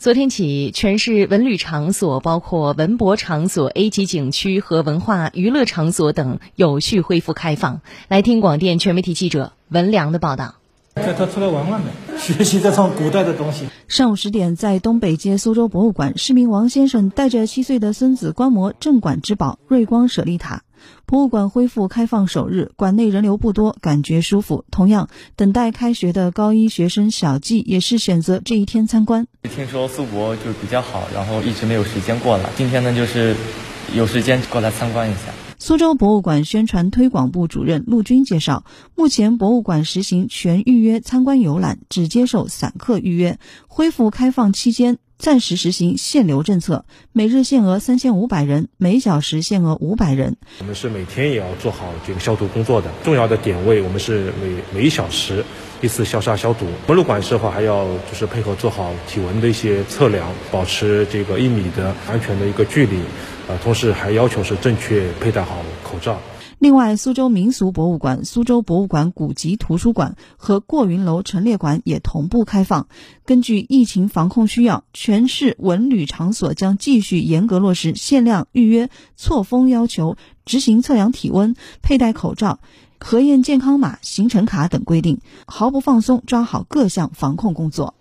昨天起，全市文旅场所，包括文博场所、A 级景区和文化娱乐场所等，有序恢复开放。来听广电全媒体记者文良的报道。带他出来玩玩呗，学习这种古代的东西。上午十点，在东北街苏州博物馆，市民王先生带着七岁的孙子观摩镇馆之宝瑞光舍利塔。博物馆恢复开放首日，馆内人流不多，感觉舒服。同样，等待开学的高一学生小季也是选择这一天参观。听说苏博就比较好，然后一直没有时间过来，今天呢就是有时间过来参观一下。苏州博物馆宣传推广部主任陆军介绍，目前博物馆实行全预约参观游览，只接受散客预约。恢复开放期间。暂时实行限流政策，每日限额三千五百人，每小时限额五百人。我们是每天也要做好这个消毒工作的。重要的点位，我们是每每小时一次消杀消毒。我们入馆时候还要就是配合做好体温的一些测量，保持这个一米的安全的一个距离。呃，同时还要求是正确佩戴好口罩。另外，苏州民俗博物馆、苏州博物馆古籍图书馆和过云楼陈列馆也同步开放。根据疫情防控需要，全市文旅场所将继续严格落实限量预约、错峰要求，执行测量体温、佩戴口罩、核验健康码、行程卡等规定，毫不放松抓好各项防控工作。